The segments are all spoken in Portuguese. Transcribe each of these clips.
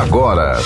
agora.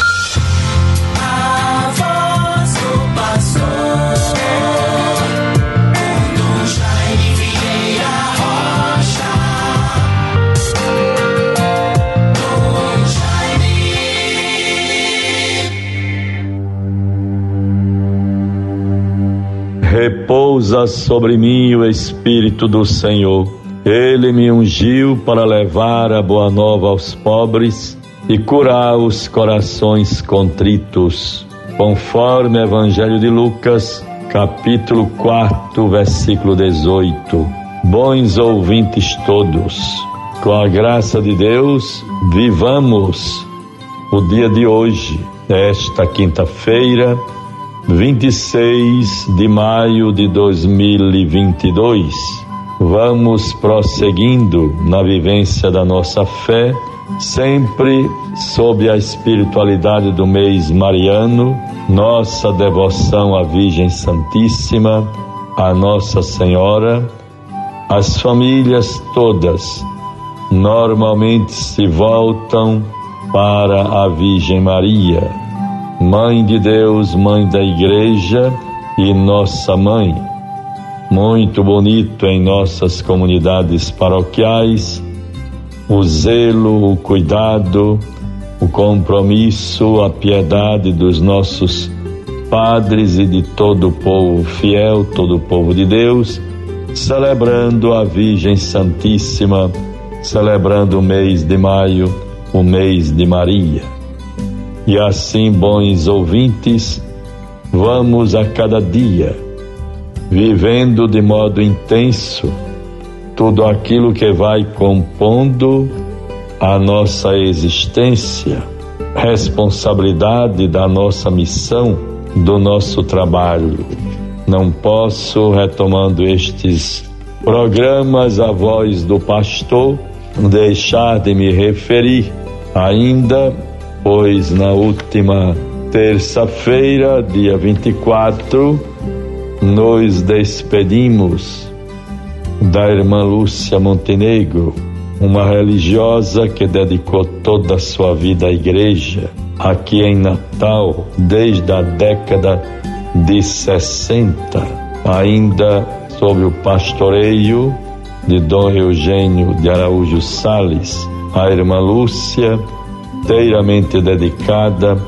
Repousa sobre mim o Espírito do Senhor. Ele me ungiu para levar a boa nova aos pobres e curar os corações contritos, conforme o Evangelho de Lucas, capítulo 4, versículo 18. Bons ouvintes todos, com a graça de Deus, vivamos o dia de hoje, esta quinta-feira, 26 de maio de 2022. Vamos prosseguindo na vivência da nossa fé sempre sob a espiritualidade do mês mariano, nossa devoção à Virgem Santíssima, à Nossa Senhora, as famílias todas normalmente se voltam para a Virgem Maria, Mãe de Deus, Mãe da Igreja e Nossa Mãe. Muito bonito em nossas comunidades paroquiais o zelo, o cuidado, o compromisso, a piedade dos nossos padres e de todo o povo fiel, todo o povo de Deus, celebrando a Virgem Santíssima, celebrando o mês de maio, o mês de Maria. E assim, bons ouvintes, vamos a cada dia vivendo de modo intenso tudo aquilo que vai compondo a nossa existência, responsabilidade da nossa missão, do nosso trabalho. Não posso, retomando estes programas, a voz do pastor, deixar de me referir ainda, pois na última terça-feira, dia 24, nos despedimos da irmã Lúcia Montenegro, uma religiosa que dedicou toda a sua vida à igreja, aqui em Natal, desde a década de 60, ainda sob o pastoreio de Dom Eugênio de Araújo Sales, a irmã Lúcia, inteiramente dedicada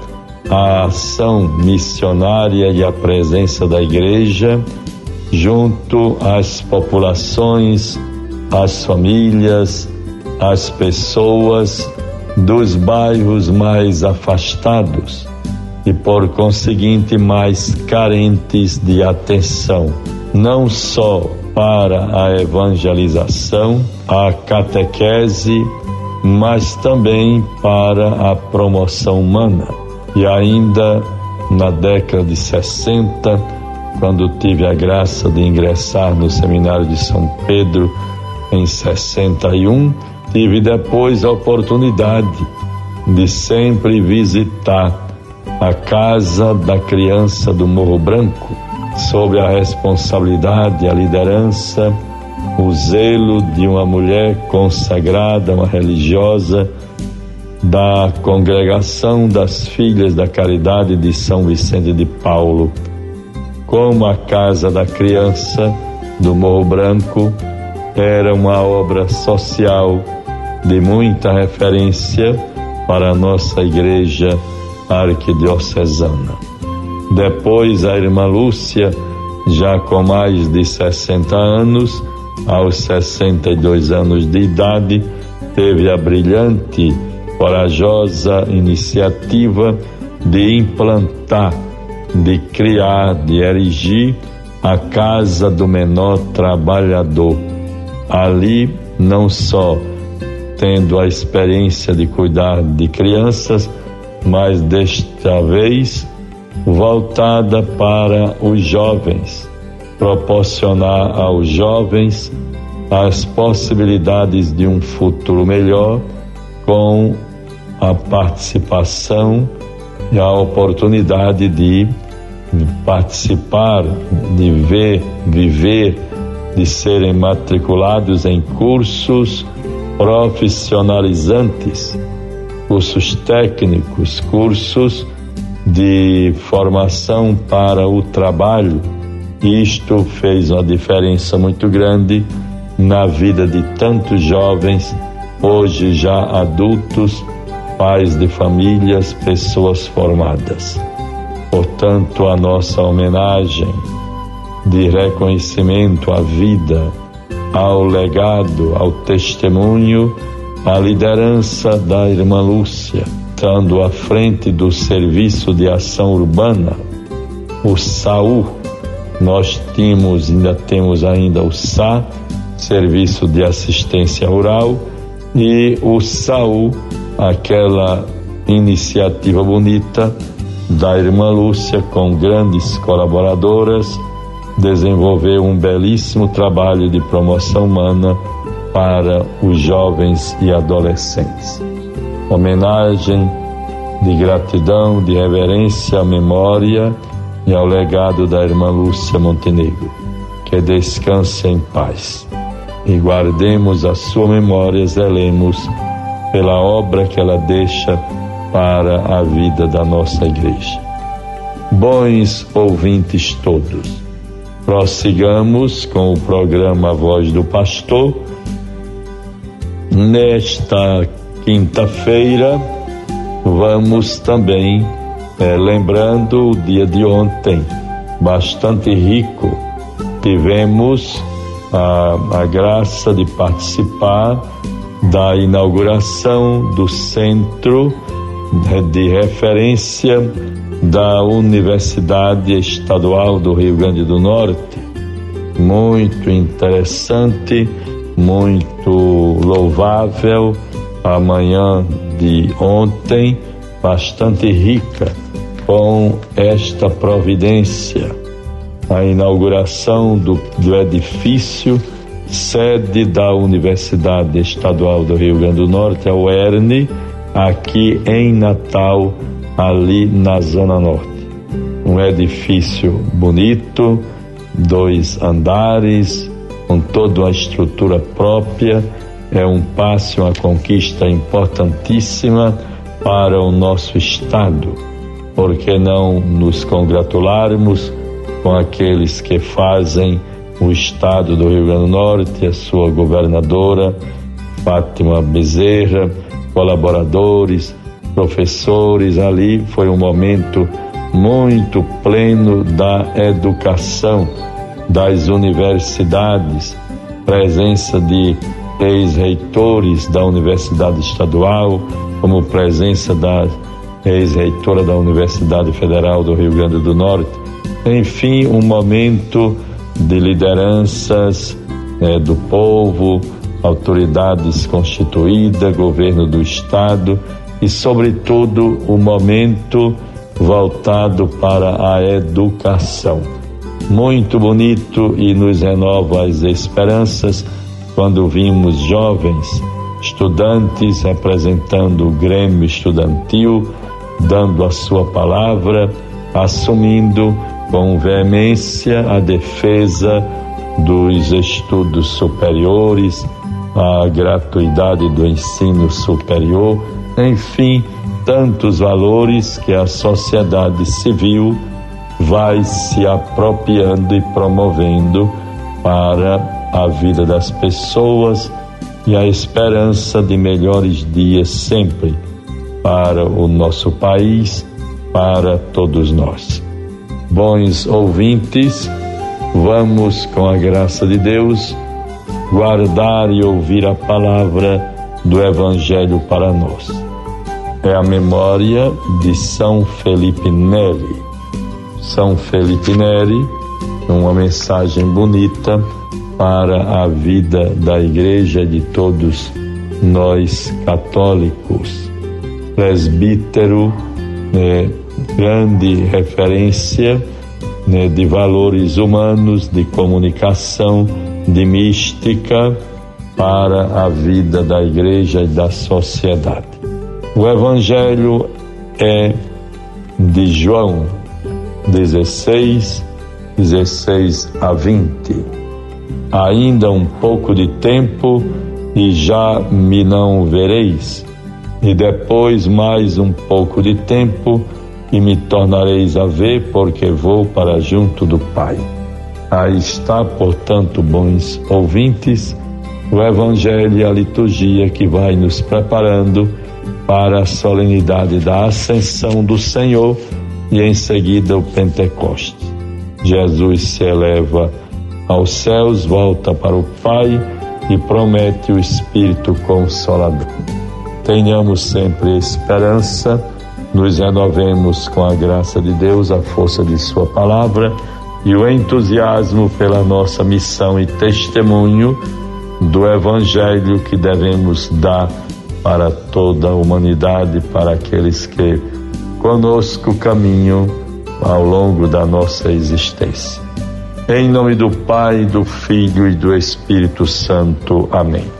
à ação missionária e à presença da igreja junto às populações, às famílias, às pessoas dos bairros mais afastados e, por conseguinte, mais carentes de atenção, não só para a evangelização, a catequese, mas também para a promoção humana. E ainda na década de 60, quando tive a graça de ingressar no seminário de São Pedro em 61, tive depois a oportunidade de sempre visitar a casa da criança do Morro Branco, sob a responsabilidade, a liderança, o zelo de uma mulher consagrada, uma religiosa da congregação das Filhas da Caridade de São Vicente de Paulo como a Casa da Criança do Morro Branco era uma obra social de muita referência para a nossa igreja arquidiocesana. Depois, a irmã Lúcia, já com mais de 60 anos, aos 62 anos de idade, teve a brilhante, corajosa iniciativa de implantar de criar, de erigir a casa do menor trabalhador. Ali, não só tendo a experiência de cuidar de crianças, mas desta vez voltada para os jovens, proporcionar aos jovens as possibilidades de um futuro melhor com a participação a oportunidade de participar, de ver, viver, de serem matriculados em cursos profissionalizantes cursos técnicos, cursos de formação para o trabalho. Isto fez uma diferença muito grande na vida de tantos jovens, hoje já adultos, pais de famílias, pessoas formadas. Portanto, a nossa homenagem de reconhecimento à vida, ao legado, ao testemunho, à liderança da irmã Lúcia, estando à frente do Serviço de Ação Urbana, o SAU. Nós tínhamos, ainda temos ainda o SA, Serviço de Assistência Rural, e o SAU, aquela iniciativa bonita da irmã Lúcia com grandes colaboradoras, desenvolveu um belíssimo trabalho de promoção humana para os jovens e adolescentes. Homenagem de gratidão, de reverência à memória e ao legado da irmã Lúcia Montenegro. Que descanse em paz. E guardemos a sua memória, zelemos pela obra que ela deixa para a vida da nossa igreja. Bons ouvintes todos, prossigamos com o programa Voz do Pastor. Nesta quinta-feira, vamos também é, lembrando o dia de ontem, bastante rico. Tivemos a, a graça de participar da inauguração do Centro de Referência da Universidade Estadual do Rio Grande do Norte. Muito interessante, muito louvável. A manhã de ontem, bastante rica com esta providência, a inauguração do, do edifício sede da Universidade Estadual do Rio Grande do Norte, a UERN, aqui em Natal, ali na Zona Norte. Um edifício bonito, dois andares, com toda uma estrutura própria, é um passo, uma conquista importantíssima para o nosso Estado. Por que não nos congratularmos com aqueles que fazem o Estado do Rio Grande do Norte, a sua governadora, Fátima Bezerra, colaboradores, professores. Ali foi um momento muito pleno da educação, das universidades, presença de ex-reitores da Universidade Estadual, como presença da ex-reitora da Universidade Federal do Rio Grande do Norte. Enfim, um momento de lideranças né, do povo, autoridades constituídas, governo do Estado e, sobretudo, o momento voltado para a educação. Muito bonito e nos renova as esperanças quando vimos jovens estudantes representando o Grêmio Estudantil, dando a sua palavra, assumindo com veemência a defesa dos estudos superiores, a gratuidade do ensino superior, enfim, tantos valores que a sociedade civil vai se apropriando e promovendo para a vida das pessoas e a esperança de melhores dias sempre para o nosso país, para todos nós. Bons ouvintes, vamos, com a graça de Deus, guardar e ouvir a palavra do Evangelho para nós. É a memória de São Felipe Neri. São Felipe Neri, uma mensagem bonita para a vida da igreja de todos nós católicos. Presbítero, né, grande referência né, de valores humanos, de comunicação, de mística para a vida da igreja e da sociedade. O Evangelho é de João 16, 16 a 20. Ainda um pouco de tempo e já me não vereis E depois mais um pouco de tempo e me tornareis a ver, porque vou para junto do Pai. Aí está, portanto, bons ouvintes, o Evangelho e a liturgia que vai nos preparando para a solenidade da Ascensão do Senhor e em seguida o Pentecostes. Jesus se eleva aos céus, volta para o Pai e promete o Espírito Consolador. Tenhamos sempre esperança, nos renovemos com a graça de Deus, a força de Sua palavra e o entusiasmo pela nossa missão e testemunho do Evangelho que devemos dar para toda a humanidade, para aqueles que conosco caminham ao longo da nossa existência. Em nome do Pai, do Filho e do Espírito Santo. Amém.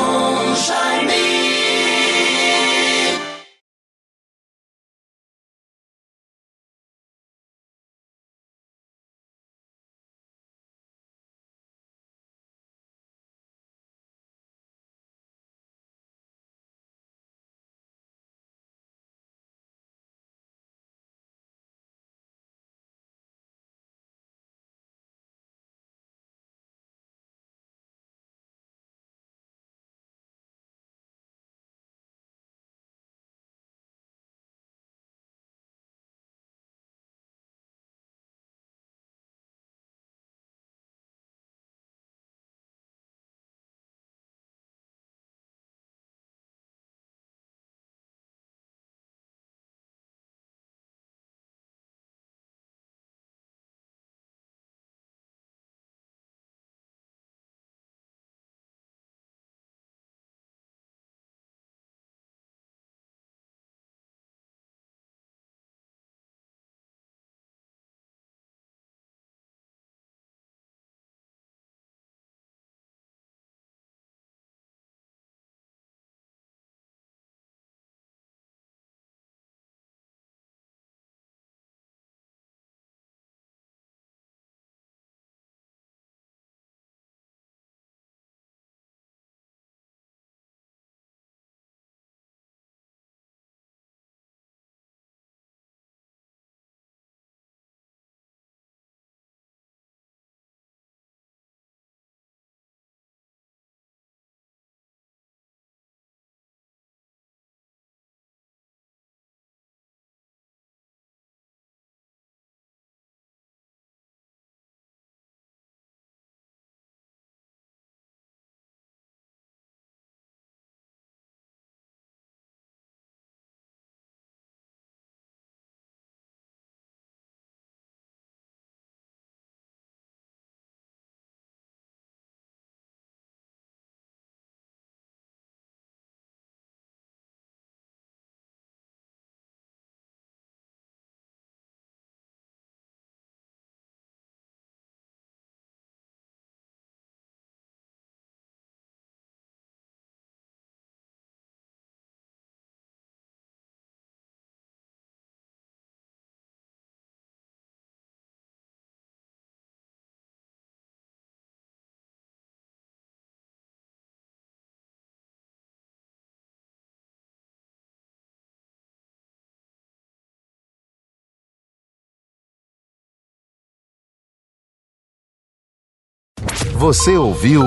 Você ouviu